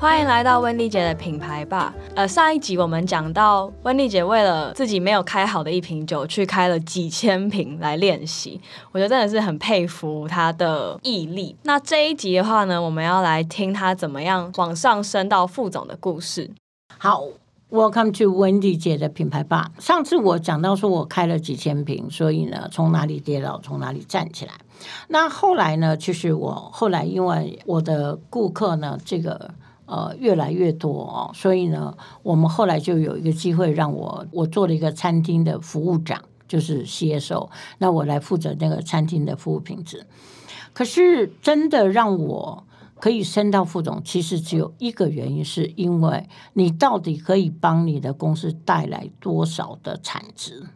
欢迎来到温蒂姐的品牌吧。呃，上一集我们讲到温蒂姐为了自己没有开好的一瓶酒，去开了几千瓶来练习，我觉得真的是很佩服她的毅力。那这一集的话呢，我们要来听她怎么样往上升到副总的故事。好，Welcome to Wendy 姐的品牌吧。上次我讲到说我开了几千瓶，所以呢，从哪里跌倒，从哪里站起来。那后来呢，其实我后来因为我的顾客呢，这个。呃，越来越多哦，所以呢，我们后来就有一个机会让我我做了一个餐厅的服务长，就是接手，那我来负责那个餐厅的服务品质。可是真的让我可以升到副总，其实只有一个原因，是因为你到底可以帮你的公司带来多少的产值。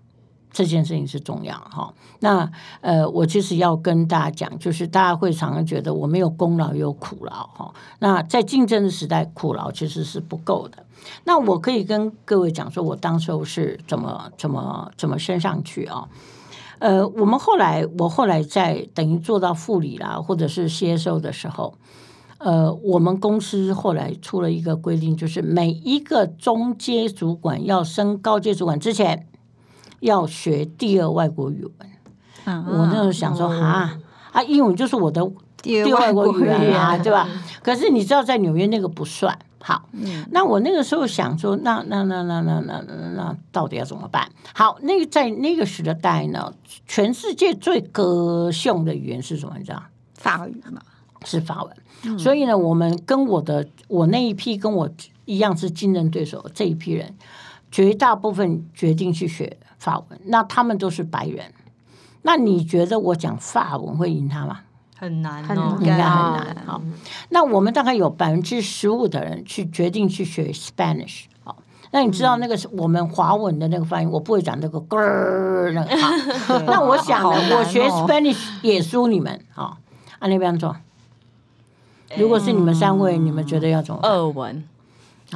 这件事情是重要哈。那呃，我其实要跟大家讲，就是大家会常常觉得我没有功劳有苦劳哈。那在竞争的时代，苦劳其实是不够的。那我可以跟各位讲，说我当时候是怎么怎么怎么升上去啊？呃，我们后来我后来在等于做到副理啦，或者是接收的时候，呃，我们公司后来出了一个规定，就是每一个中阶主管要升高阶主管之前。要学第二外国语文，我那时候想说啊啊，英文就是我的第二外国语言啊，对吧？可是你知道，在纽约那个不算好。那我那个时候想说，那那那那那那那到底要怎么办？好，那个在那个时代呢，全世界最歌颂的语言是什么？你知道？法语嘛，是法文。所以呢，我们跟我的我那一批跟我一样是竞争对手这一批人，绝大部分决定去学。法文，那他们都是白人，那你觉得我讲法文会赢他吗？很难，应该很难。好，那我们大概有百分之十五的人去决定去学 Spanish。好，那你知道那个是我们华文的那个发音，我不会讲那个“儿”那个。好，那我想呢，我学 Spanish 也输你们。好，按那边做。如果是你们三位，你们觉得要怎么？二文。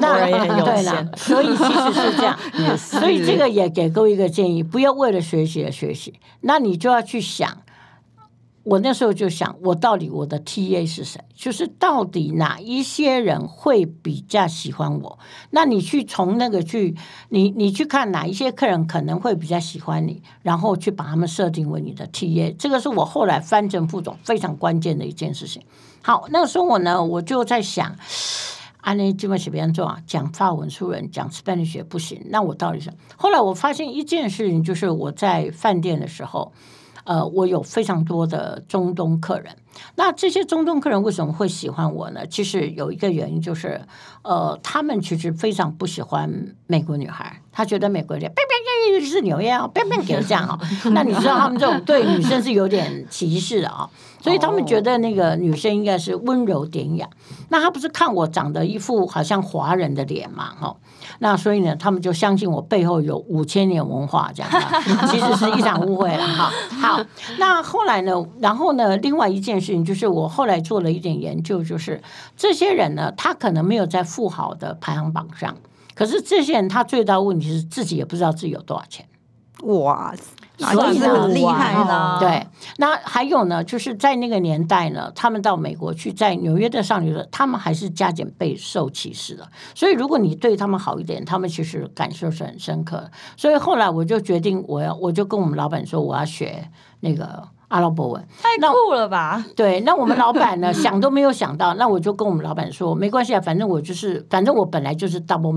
那对了，所以其实是这样，所以这个也给各位一个建议：不要为了学习而学习。那你就要去想，我那时候就想，我到底我的 T A 是谁？就是到底哪一些人会比较喜欢我？那你去从那个去，你你去看哪一些客人可能会比较喜欢你，然后去把他们设定为你的 T A。这个是我后来翻成副总非常关键的一件事情。好，那个时候我呢，我就在想。安内基本写别人做啊，讲法文书人，讲 Spanish 不行。那我到底是？后来我发现一件事情，就是我在饭店的时候，呃，我有非常多的中东客人。那这些中东客人为什么会喜欢我呢？其实有一个原因，就是呃，他们其实非常不喜欢美国女孩，他觉得美国人，是纽约啊，变变给这样啊。那你知道他们这种对女生是有点歧视的啊，所以他们觉得那个女生应该是温柔典雅。那他不是看我长得一副好像华人的脸嘛，哈。那所以呢，他们就相信我背后有五千年文化这样，其实是一场误会了哈。好，那后来呢？然后呢？另外一件事情就是，我后来做了一点研究，就是这些人呢，他可能没有在富豪的排行榜上，可是这些人他最大的问题是自己也不知道自己有多少钱。哇！所以很厉害呢。对，那还有呢，就是在那个年代呢，他们到美国去，在纽约的上流社，他们还是加减备受歧视的。所以，如果你对他们好一点，他们其实感受是很深刻。所以后来我就决定，我要，我就跟我们老板说，我要学那个。阿拉伯文太酷了吧？对，那我们老板呢，想都没有想到，那我就跟我们老板说，没关系啊，反正我就是，反正我本来就是 double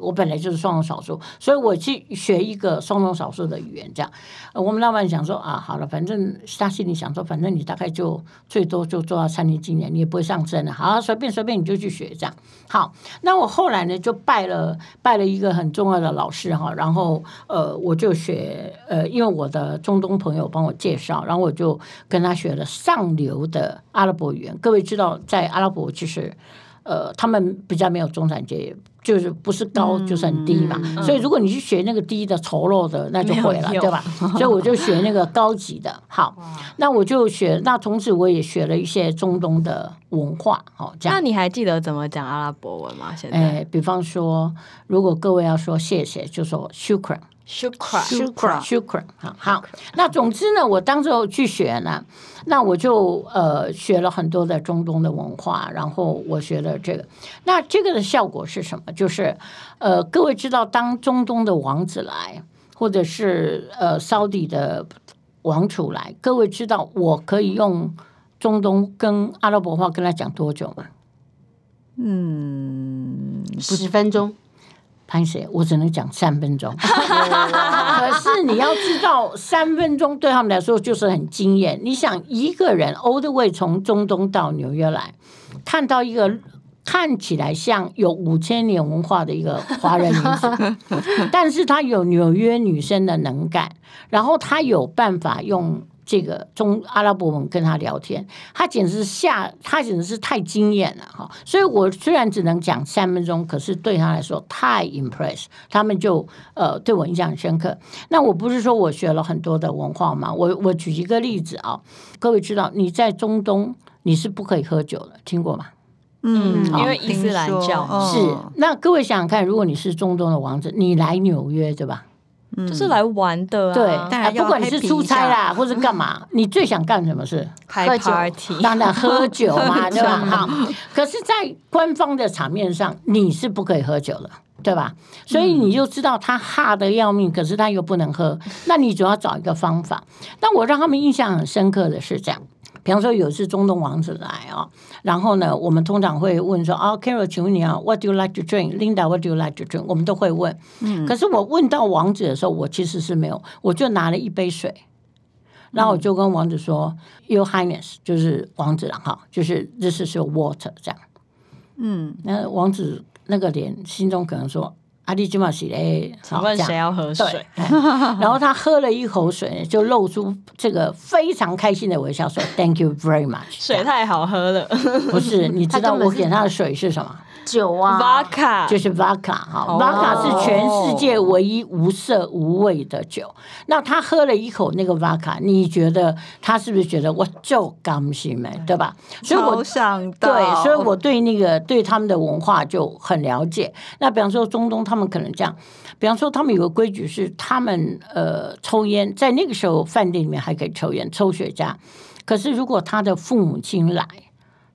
我本来就是双重少数，所以我去学一个双重少数的语言，这样。我们老板想说啊，好了，反正他心里想说，反正你大概就最多就做到餐厅经理，你也不会上升的，好，随便随便你就去学这样。好，那我后来呢，就拜了拜了一个很重要的老师哈，然后呃，我就学呃，因为我的中东朋友帮我介绍，然后我。就跟他学了上流的阿拉伯语言。各位知道，在阿拉伯其实，呃，他们比较没有中产阶级，就是不是高就是很低嘛。所以如果你去学那个低的丑陋的，那就毁了，对吧？所以我就学那个高级的。好，那我就学。那从此我也学了一些中东的文化。哦，这样。那你还记得怎么讲阿拉伯文吗？现在，比方说，如果各位要说谢谢，就说 shukran。Shukra，Shukra Shukra，好好。那总之呢，我当时候去学呢，那我就呃学了很多的中东的文化，然后我学了这个。那这个的效果是什么？就是呃，各位知道，当中东的王子来，或者是呃烧底的王储来，各位知道我可以用中东跟阿拉伯话跟他讲多久吗？嗯，十分钟，潘谁？我只能讲三分钟。可是你要知道，三分钟对他们来说就是很惊艳。你想，一个人 all the way 从中东到纽约来，看到一个看起来像有五千年文化的一个华人女子，但是她有纽约女生的能干，然后她有办法用。这个中阿拉伯文跟他聊天，他简直是吓，他简直是太惊艳了哈！所以我虽然只能讲三分钟，可是对他来说太 impress，他们就呃对我印象很深刻。那我不是说我学了很多的文化嘛，我我举一个例子啊，各位知道你在中东你是不可以喝酒的，听过吗？嗯，因为伊斯兰教是哦，那各位想想看，如果你是中东的王子，你来纽约对吧？就是来玩的啊，对，不管你是出差啦，或是干嘛，你最想干什么事？开喝酒 party，当然喝酒嘛，对吧？好，可是，在官方的场面上，你是不可以喝酒的。对吧？所以你就知道他哈的要命，可是他又不能喝，那你总要找一个方法。但我让他们印象很深刻的是这样，比方说有一次中东王子来啊，然后呢，我们通常会问说啊，Carol，请问你啊，What do you like to drink？Linda，What do you like to drink？我们都会问。嗯可是我问到王子的时候，我其实是没有，我就拿了一杯水。然后我就跟王子说、y o u r Highness，就是王子了哈，就是 This is your water 这样。嗯，那王子那个脸，心中可能说：“阿弟今嘛是嘞，请问谁要喝水对？”，哎 然后他喝了一口水，就露出这个非常开心的微笑，说：“Thank you very much。”水太好喝了不是，你知道我给他的水是什么？酒啊，，Vodka，就是 Vodka 哈哦，Vodka 是全世界唯一无色无味的酒。那他喝了一口那个 Vodka，你觉得他是不是觉得我就甘心没，对吧？所以我想到，对，所以我对那个对他们的文化就很了解。那比方说中东，他们可能这样，比方说他们有个规矩是，他们呃抽烟，在那个时候饭店里面还可以抽烟，抽雪茄。可是如果他的父母亲来，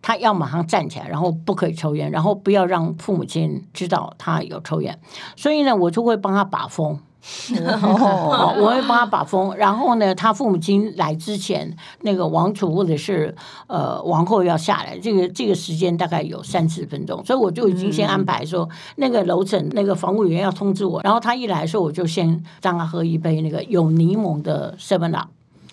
他要马上站起来，然后不可以抽烟，然后不要让父母亲知道他有抽烟。所以呢，我就会帮他把风。哦，我会帮他把风，然后呢，他父母亲来之前，那个王储或者是呃王后要下来，这个这个时间大概有三四分钟，所以我就已经先安排说，那个楼层那个防务员要通知我，然后他一来的时候，我就先让他喝一杯那个有柠檬的 Seven Up。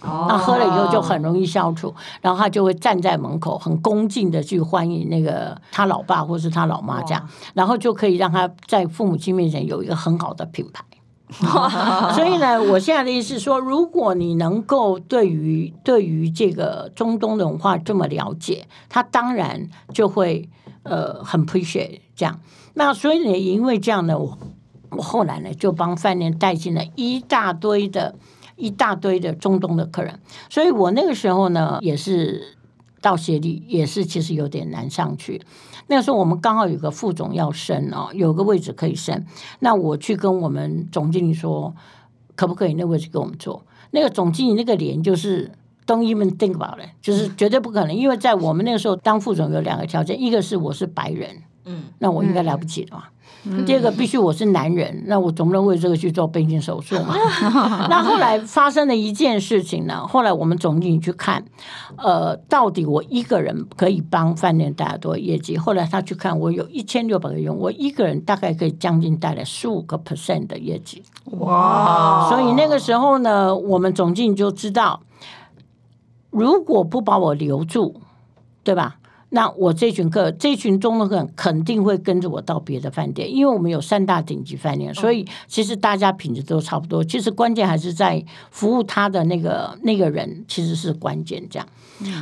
那喝了以后就很容易消除，然后他就会站在门口，很恭敬的去欢迎那个他老爸或是他老妈这样，然后就可以让他在父母亲面前有一个很好的品牌。所以呢，我现在的意思是说，如果你能够对于对于这个中东的文化这么了解，他当然就会呃很 appreciate 这样。那所以呢，因为这样呢，我我后来呢就帮饭店带进了一大堆的一大堆的中东的客人，所以我那个时候呢也是到协力，也是其实有点难上去。那个时候我们刚好有个副总要升哦，有个位置可以升，那我去跟我们总经理说，可不可以那位置给我们做？那个总经理那个脸就是。Don't even think about it，就是绝对不可能，因为在我们那个时候当副总有两个条件，一个是我是白人，嗯，那我应该来不及了嘛。第二个必须我是男人，那我总不能为这个去做变性手术嘛。那后来发生了一件事情呢，后来我们总经理去看，呃，到底我一个人可以帮饭店带来多少业绩？后来他去看，我有一千六百个员，我一个人大概可以将近带来十五个 percent 的业绩。哇，所以那个时候呢，我们总经理就知道，如果不把我留住，对吧？那我这群客，这群中的客肯定会跟着我到别的饭店，因为我们有三大顶级饭店，所以其实大家品质都差不多。其实关键还是在服务他的那个那个人，其实是关键。这样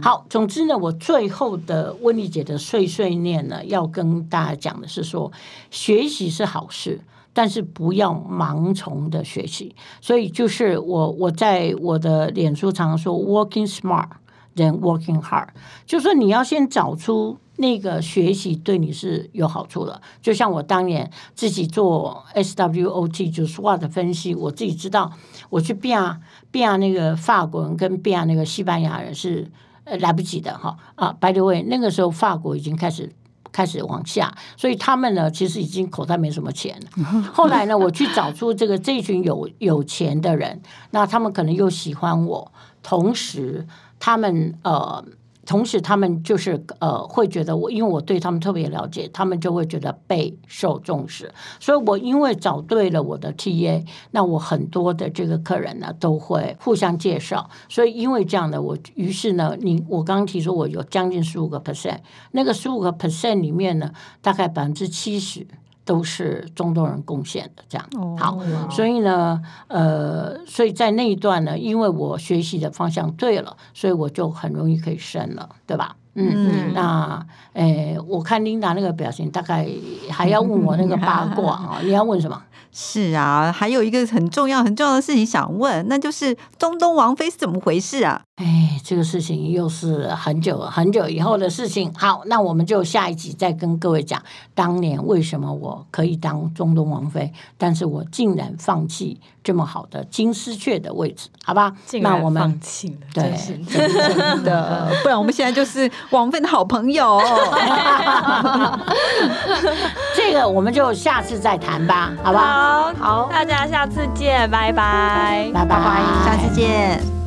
好，总之呢，我最后的温丽姐的碎碎念呢，要跟大家讲的是说，学习是好事。但是不要盲从的学习，所以就是我我在我的脸书常常说 “working smart”，人 working hard。就说你要先找出那个学习对你是有好处的。就像我当年自己做 SWOT 就 SWOT 分析，我自己知道我去变变那个法国人跟变那个西班牙人是呃来不及的哈啊。By the way，那个时候法国已经开始。开始往下，所以他们呢，其实已经口袋没什么钱了。后来呢，我去找出这个 这群有有钱的人，那他们可能又喜欢我，同时他们呃。同时，他们就是呃，会觉得我，因为我对他们特别了解，他们就会觉得备受重视。所以我因为找对了我的 TA，那我很多的这个客人呢，都会互相介绍。所以因为这样的，我于是呢，你我刚刚提出我有将近十五个 percent，那个十五个 percent 里面呢，大概百分之七十。都是中东人贡献的，这样。好，所以呢，呃，所以在那一段呢，因为我学习的方向对了，所以我就很容易可以升了，对吧？嗯，那诶，我看琳达那个表情，大概还要问我那个八卦啊？你要问什么？是啊，还有一个很重要、很重要的事情想问，那就是中东王妃是怎么回事啊？哎，这个事情又是很久很久以后的事情。好，那我们就下一集再跟各位讲，当年为什么我可以当中东王妃，但是我竟然放弃这么好的金丝雀的位置，好吧？那我们放弃了，对，真的，不然我们现在就是王菲的好朋友。这个我们就下次再谈吧，好吧？好，大家下次见，拜拜，拜拜，下次见。